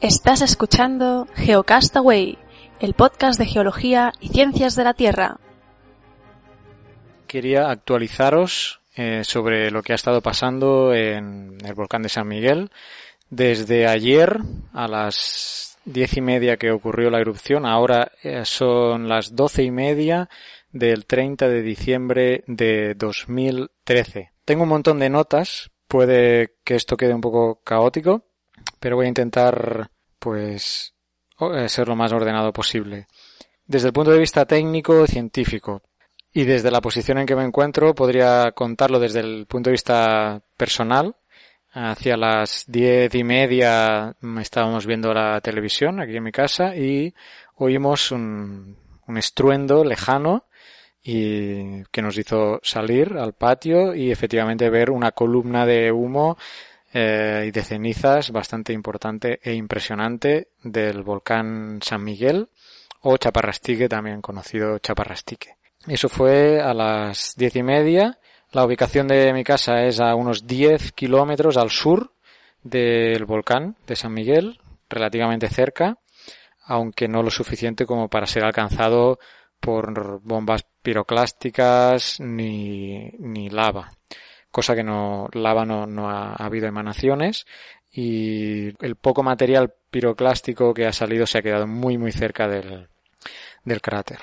Estás escuchando Geocastaway, el podcast de geología y ciencias de la Tierra. Quería actualizaros eh, sobre lo que ha estado pasando en el volcán de San Miguel. Desde ayer a las diez y media que ocurrió la erupción, ahora eh, son las doce y media del 30 de diciembre de 2013. Tengo un montón de notas, puede que esto quede un poco caótico, pero voy a intentar, pues, eh, ser lo más ordenado posible. Desde el punto de vista técnico, científico, y desde la posición en que me encuentro, podría contarlo desde el punto de vista personal. Hacia las diez y media estábamos viendo la televisión aquí en mi casa y oímos un, un estruendo lejano y que nos hizo salir al patio y efectivamente ver una columna de humo eh, y de cenizas bastante importante e impresionante del volcán San Miguel o Chaparrastique, también conocido Chaparrastique. Eso fue a las diez y media. La ubicación de mi casa es a unos 10 kilómetros al sur del volcán de San Miguel, relativamente cerca, aunque no lo suficiente como para ser alcanzado por bombas piroclásticas ni, ni lava. Cosa que no, lava no, no ha, habido emanaciones y el poco material piroclástico que ha salido se ha quedado muy muy cerca del, del cráter.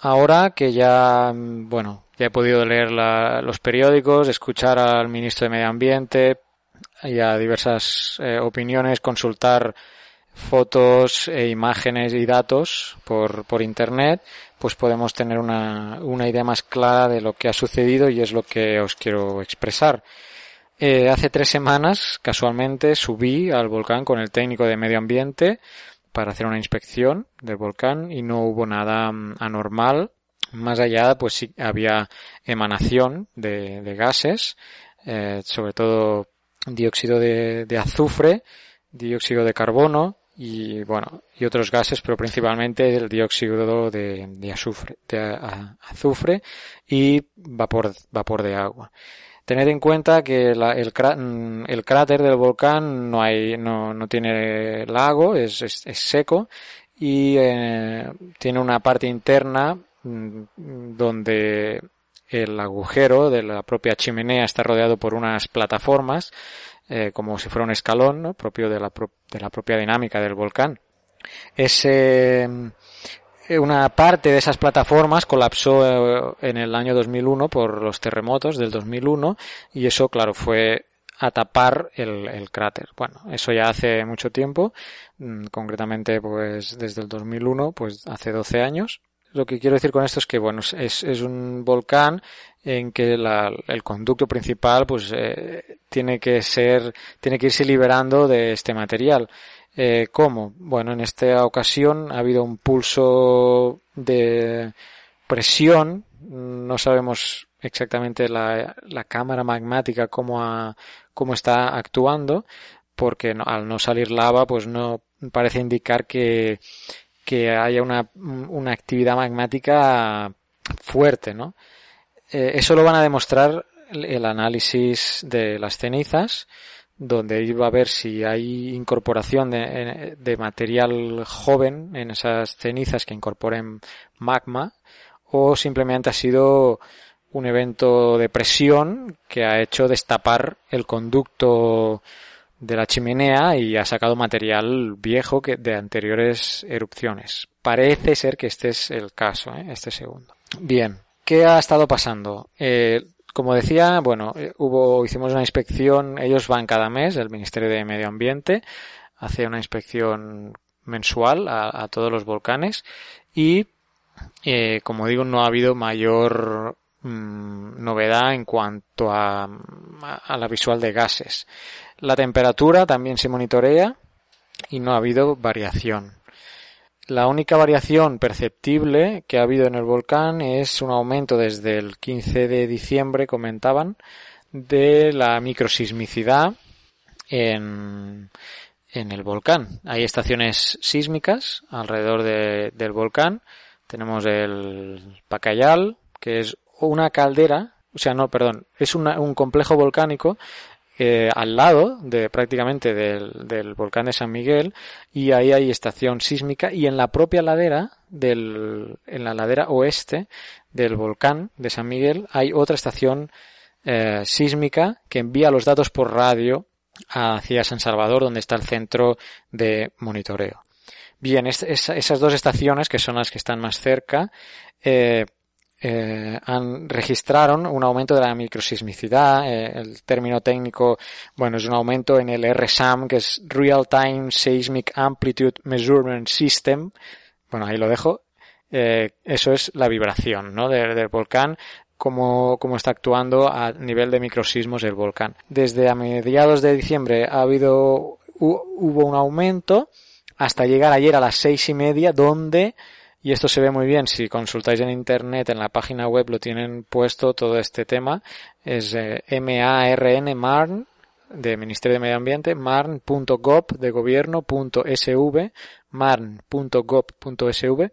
Ahora que ya, bueno, ya he podido leer la, los periódicos, escuchar al ministro de Medio Ambiente y a diversas eh, opiniones, consultar fotos e imágenes y datos por, por internet, pues podemos tener una, una idea más clara de lo que ha sucedido y es lo que os quiero expresar. Eh, hace tres semanas, casualmente, subí al volcán con el técnico de medio ambiente para hacer una inspección del volcán y no hubo nada mm, anormal. Más allá, pues sí había emanación de, de gases, eh, sobre todo dióxido de, de azufre, dióxido de carbono, y bueno, y otros gases, pero principalmente el dióxido de, azufre, de azufre y vapor, vapor de agua. Tened en cuenta que la, el, cráter del volcán no hay, no, no tiene lago, es seco y eh, tiene una parte interna mm, donde el agujero de la propia chimenea está rodeado por unas plataformas eh, como si fuera un escalón ¿no? propio de la, de la propia dinámica del volcán. Ese, eh, una parte de esas plataformas colapsó eh, en el año 2001 por los terremotos del 2001 y eso, claro, fue a tapar el, el cráter. Bueno, eso ya hace mucho tiempo, mm, concretamente pues desde el 2001, pues hace 12 años. Lo que quiero decir con esto es que, bueno, es, un volcán en que la, el conducto principal pues eh, tiene que ser tiene que irse liberando de este material. Eh, cómo bueno en esta ocasión ha habido un pulso de presión. No sabemos exactamente la, la cámara magmática cómo ha, cómo está actuando porque al no salir lava pues no parece indicar que que haya una, una actividad magmática fuerte no eh, eso lo van a demostrar el análisis de las cenizas, donde iba a ver si hay incorporación de, de, material joven en esas cenizas que incorporen magma, o simplemente ha sido un evento de presión que ha hecho destapar el conducto de la chimenea y ha sacado material viejo que de anteriores erupciones. Parece ser que este es el caso, ¿eh? este segundo. Bien, ¿Qué ha estado pasando? Eh, como decía, bueno, eh, hubo, hicimos una inspección, ellos van cada mes, el Ministerio de Medio Ambiente hace una inspección mensual a, todos los volcanes y, eh, como digo, no ha habido mayor mm, novedad en cuanto a, a la visual de gases. La temperatura también se monitorea y no ha habido variación. La única variación perceptible que ha habido en el volcán es un aumento desde el 15 de diciembre, comentaban, de la microsismicidad en, en el volcán. Hay estaciones sísmicas alrededor de, del volcán. Tenemos el Pacayal, que es una caldera, o sea, no, perdón, es una, un complejo volcánico eh, al lado de prácticamente del, del, volcán de San Miguel y ahí hay estación sísmica y en la propia ladera del, en la ladera oeste del volcán de San Miguel hay otra estación eh, sísmica que envía los datos por radio hacia San Salvador donde está el centro de monitoreo. Bien, esas dos estaciones que son las que están más cerca eh, eh, han, registraron un aumento de la microsismicidad. Eh, el término técnico, bueno, es un aumento en el RSAM, que es Real Time Seismic Amplitude Measurement System. Bueno, ahí lo dejo. Eh, eso es la vibración, ¿no? del volcán cómo, cómo, está actuando a nivel de microsismos el volcán. Desde a mediados de diciembre ha habido, hubo un aumento hasta llegar ayer a las seis y media donde y esto se ve muy bien si consultáis en internet, en la página web lo tienen puesto todo este tema. Es eh, M-A-R-N, MARN, de Ministerio de Medio Ambiente, marn.gov de gobierno.sv, marn.gov.sv.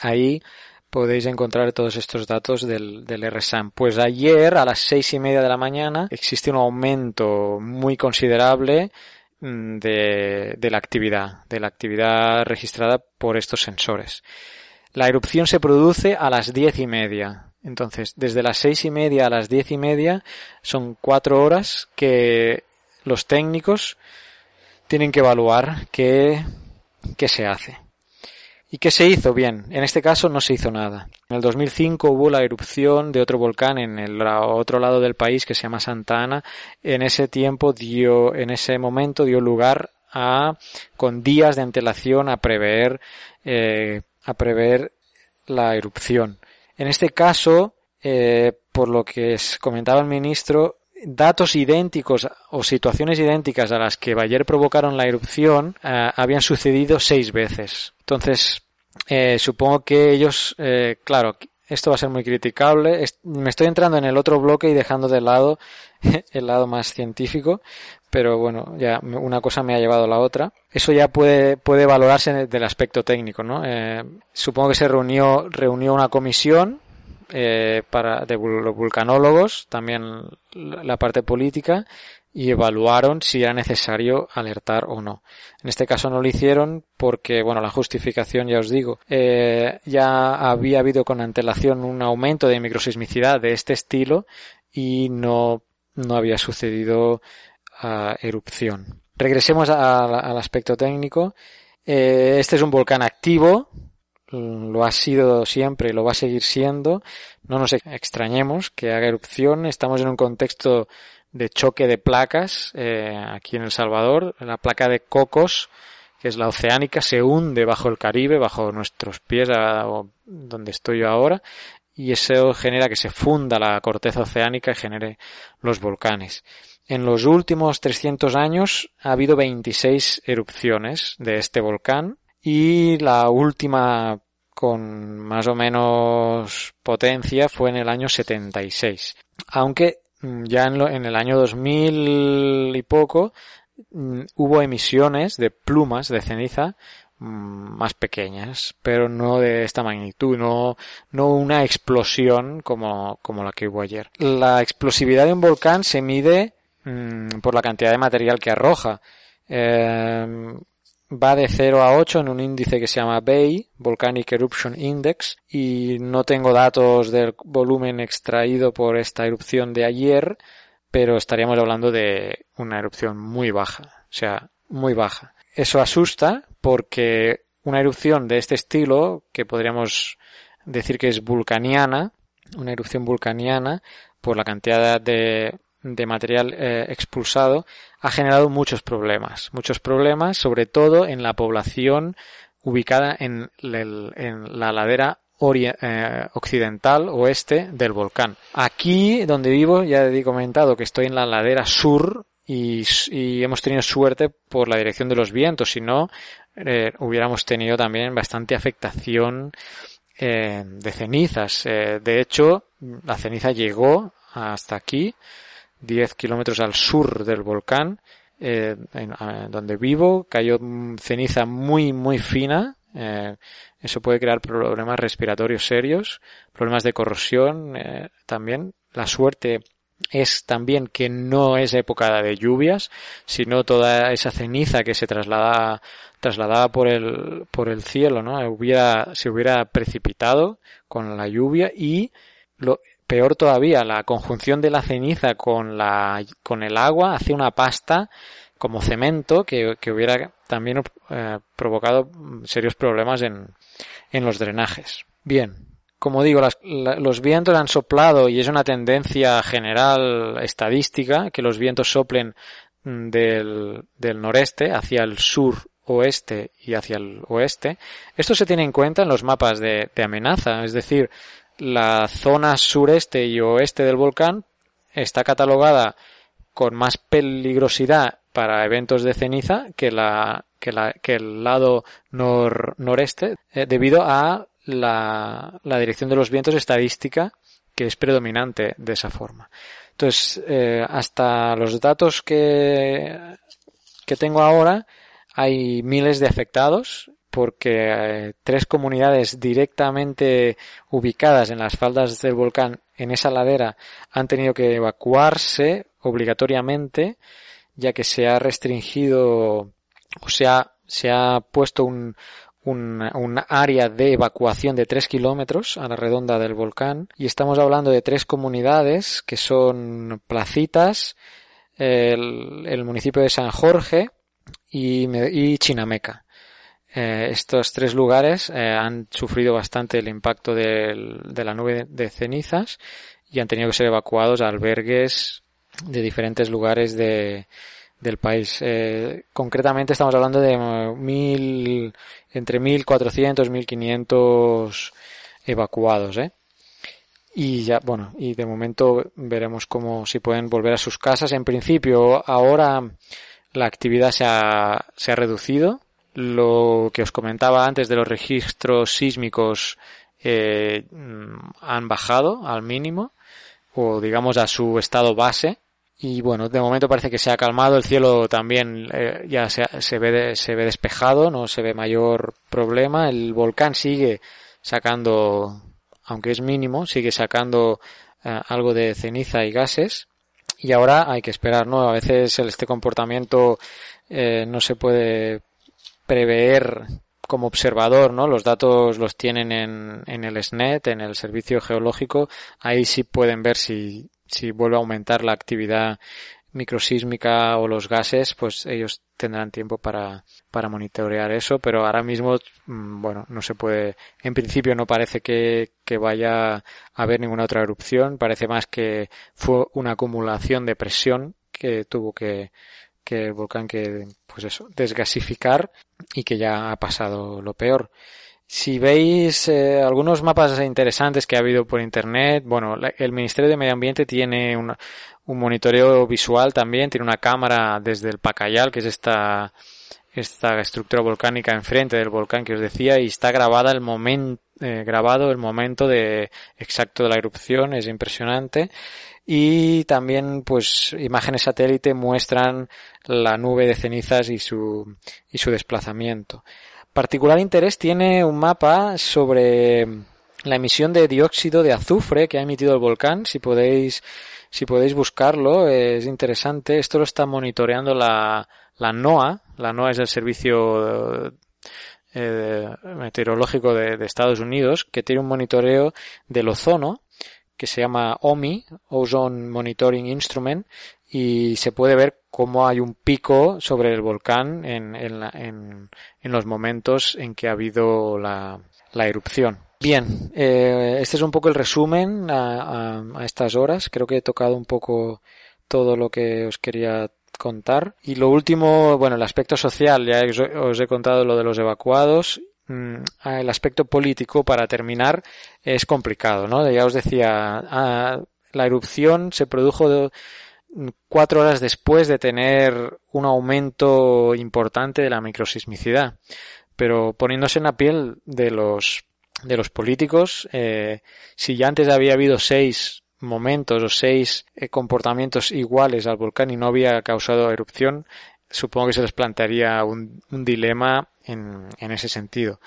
Ahí podéis encontrar todos estos datos del, del RSAM. Pues ayer a las seis y media de la mañana existe un aumento muy considerable mm, de, de la actividad, de la actividad registrada por estos sensores. La erupción se produce a las diez y media. Entonces, desde las seis y media a las diez y media son cuatro horas que los técnicos tienen que evaluar qué, qué se hace. ¿Y qué se hizo? Bien, en este caso no se hizo nada. En el 2005 hubo la erupción de otro volcán en el otro lado del país que se llama Santa Ana. En ese tiempo dio, en ese momento dio lugar a, con días de antelación a prever eh, a prever la erupción. En este caso, eh, por lo que comentaba el ministro, datos idénticos o situaciones idénticas a las que Bayer provocaron la erupción eh, habían sucedido seis veces. Entonces, eh, supongo que ellos, claro, esto va a ser muy criticable. Me estoy entrando en el otro bloque y dejando de lado el lado más científico, pero bueno, ya una cosa me ha llevado a la otra. Eso ya puede, puede valorarse del aspecto técnico, ¿no? Eh, supongo que se reunió, reunió una comisión eh, para, de los vulcanólogos, también la parte política, y evaluaron si era necesario alertar o no. En este caso no lo hicieron porque, bueno, la justificación, ya os digo, eh, ya había habido con antelación un aumento de microsismicidad de este estilo y no, no había sucedido erupción. Regresemos al aspecto técnico. Eh, este es un volcán activo, lo ha sido siempre y lo va a seguir siendo. No nos extrañemos que haga erupción. Estamos en un contexto de choque de placas eh, aquí en El Salvador. La placa de Cocos, que es la oceánica, se hunde bajo el Caribe, bajo nuestros pies, donde estoy yo ahora, y eso genera que se funda la corteza oceánica y genere los volcanes. En los últimos 300 años ha habido 26 erupciones de este volcán y la última con más o menos potencia fue en el año 76. Aunque mm, ya en, el año 2000 y poco mm, hubo emisiones de plumas de ceniza mm, más pequeñas, pero no de esta magnitud, no, no una explosión como, como la que hubo ayer. La explosividad de un volcán se mide Mm, por la cantidad de material que arroja. Eh, va de 0 a 8 en un índice que se llama BEI, Volcanic Eruption Index, y no tengo datos del volumen extraído por esta erupción de ayer, pero estaríamos hablando de una erupción muy baja, o sea, muy baja. Eso asusta porque una erupción de este estilo, que podríamos decir que es vulcaniana, una erupción vulcaniana, por la cantidad de de material eh, expulsado ha generado muchos problemas, muchos problemas, sobre todo en la población ubicada en, la ladera eh, occidental oeste del volcán. Aquí donde vivo ya he comentado que estoy en la ladera sur y, hemos tenido suerte por la dirección de los vientos, si no eh, hubiéramos tenido también bastante afectación de cenizas. de hecho, la ceniza llegó hasta aquí 10 kilómetros al sur del volcán, eh, donde vivo, cayó ceniza muy, muy fina. Eh, eso puede crear problemas respiratorios serios, problemas de corrosión eh, también. La suerte es también que no es época de lluvias, sino toda esa ceniza que se traslada, trasladaba por el, por el cielo, ¿no? Hubiera, se hubiera precipitado con la lluvia y lo, peor todavía, la conjunción de la ceniza con la, con el agua hace una pasta como cemento que, que hubiera también eh, provocado serios problemas en, en los drenajes. Bien, como digo, las, los vientos han soplado y es una tendencia general estadística que los vientos soplen mm, del, del noreste hacia el sur oeste y hacia el oeste. Esto se tiene en cuenta en los mapas de, de amenaza, es decir, la zona sureste y oeste del volcán está catalogada con más peligrosidad para eventos de ceniza que la que, la, que el lado nor, noreste eh, debido a la, la, dirección de los vientos estadística que es predominante de esa forma. Entonces, eh, hasta los datos que, que tengo ahora, hay miles de afectados porque eh, tres comunidades directamente ubicadas en las faldas del volcán en esa ladera han tenido que evacuarse obligatoriamente ya que se ha restringido o sea, se ha puesto un, un, área de evacuación de tres kilómetros a la redonda del volcán y estamos hablando de tres comunidades que son Placitas, el, municipio de San Jorge y Chinameca. Eh, estos tres lugares eh, han sufrido bastante el impacto de la nube de cenizas y han tenido que ser evacuados a albergues de diferentes lugares de, del país. Eh, concretamente estamos hablando de mil, entre 1.400 1.500 evacuados, ¿eh? Y ya, bueno, y de momento veremos cómo si pueden volver a sus casas. En principio, ahora la actividad se ha, se ha reducido. Lo que os comentaba antes de los registros sísmicos eh, han bajado al mínimo o digamos a su estado base. Y bueno, de momento parece que se ha calmado, el cielo también eh, ya se, se, ve, se ve despejado, no se ve mayor problema, el volcán sigue sacando, aunque es mínimo, sigue sacando eh, algo de ceniza y gases. Y ahora hay que esperar, ¿no? A veces este comportamiento eh, no se puede prever como observador, ¿no? Los datos los tienen en, en el SNET, en el servicio geológico. Ahí sí pueden ver si si vuelve a aumentar la actividad microsísmica o los gases, pues ellos tendrán tiempo para, para monitorear eso, pero ahora mismo, mm, bueno, no se puede, en principio no parece que, que vaya a haber ninguna otra erupción, parece más que fue una acumulación de presión que tuvo que, que el volcán que, pues eso, desgasificar y que ya ha pasado lo peor. Si veis eh, algunos mapas interesantes que ha habido por internet, bueno, el Ministerio de Medio Ambiente tiene un, un monitoreo visual también, tiene una cámara desde el Pacayal, que es esta, esta estructura volcánica enfrente del volcán que os decía, y está grabada el momento, eh, grabado el momento de exacto de la erupción, es impresionante. Y también, pues, imágenes satélite muestran la nube de cenizas y su, y su desplazamiento. Particular interés tiene un mapa sobre la emisión de dióxido de azufre que ha emitido el volcán. Si podéis, si podéis buscarlo, es interesante. Esto lo está monitoreando la, la NOAA. La NOAA es el servicio eh, meteorológico de, de, Estados Unidos que tiene un monitoreo del ozono que se llama OMI, Ozone Monitoring Instrument, y se puede ver cómo hay un pico sobre el volcán en, en, la, en, en los momentos en que ha habido la, la erupción. Bien, eh, este es un poco el resumen a, a, a, estas horas. Creo que he tocado un poco todo lo que os quería contar. Y lo último, bueno, el aspecto social, ya os, os he contado lo de los evacuados el aspecto político para terminar es complicado, ¿no? Ya os decía, ah, la erupción se produjo cuatro horas después de tener un aumento importante de la microsismicidad. Pero poniéndose en la piel de los de los políticos, eh, si ya antes había habido seis momentos o seis eh, comportamientos iguales al volcán y no había causado erupción, supongo que se les plantearía un, dilema en, ese sentido.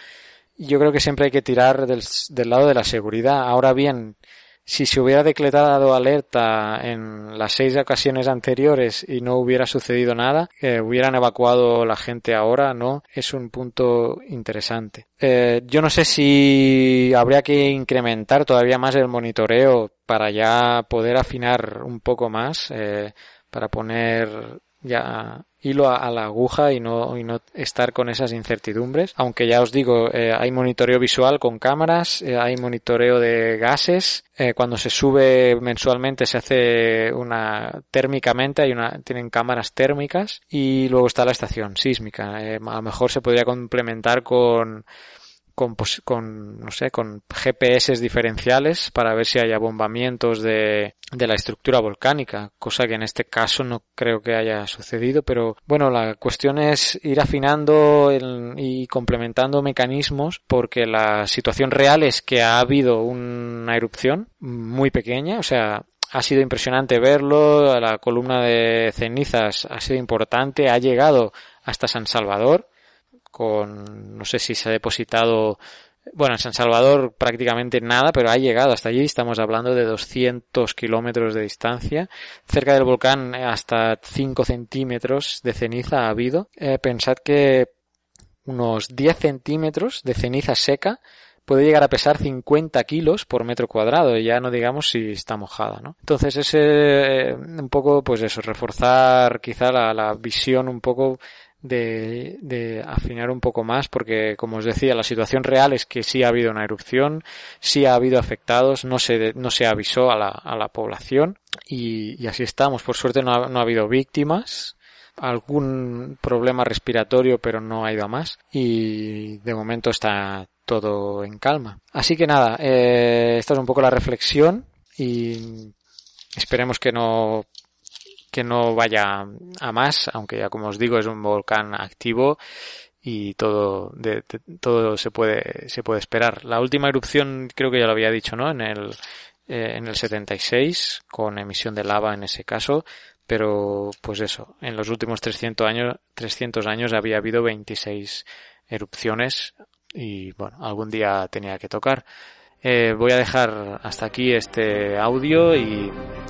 Yo creo que siempre hay que tirar del, del, lado de la seguridad. Ahora bien, si se hubiera declarado alerta en las seis ocasiones anteriores y no hubiera sucedido nada, eh, hubieran evacuado la gente ahora, ¿no? Es un punto interesante. Eh, yo no sé si habría que incrementar todavía más el monitoreo para ya poder afinar un poco más, eh, para poner ya hilo a, la aguja y no, y no estar con esas incertidumbres. Aunque ya os digo, eh, hay monitoreo visual con cámaras, eh, hay monitoreo de gases. Eh, cuando se sube mensualmente se hace una térmicamente, hay una, tienen cámaras térmicas y luego está la estación sísmica. a lo mejor se podría complementar con con, con, no sé, con GPS diferenciales para ver si hay abombamientos de, de la estructura volcánica, cosa que en este caso no creo que haya sucedido, pero bueno, la cuestión es ir afinando y complementando mecanismos porque la situación real es que ha habido una erupción muy pequeña, o sea, ha sido impresionante verlo, la columna de cenizas ha sido importante, ha llegado hasta San Salvador, con, no sé si se ha depositado, bueno, en San Salvador prácticamente nada, pero ha llegado hasta allí, estamos hablando de 200 kilómetros de distancia. Cerca del volcán hasta 5 centímetros de ceniza ha habido. Eh, pensad que unos 10 centímetros de ceniza seca puede llegar a pesar 50 kilos por metro cuadrado, ya no digamos si está mojada, ¿no? Entonces es eh, un poco, pues eso, reforzar quizá la, la visión un poco de, de, afinar un poco más porque, como os decía, la situación real es que sí ha habido una erupción, sí ha habido afectados, no se, no se avisó a la, a la población y, y así estamos. Por suerte no ha, no ha habido víctimas, algún problema respiratorio pero no ha ido a más y de momento está todo en calma. Así que nada, eh, esta es un poco la reflexión y esperemos que no que no vaya a más, aunque ya como os digo es un volcán activo y todo de, todo se puede se puede esperar. La última erupción creo que ya lo había dicho, ¿no? En el eh, en el 76 con emisión de lava en ese caso, pero pues eso, en los últimos 300 años 300 años había habido 26 erupciones y bueno, algún día tenía que tocar. Eh, voy a dejar hasta aquí este audio y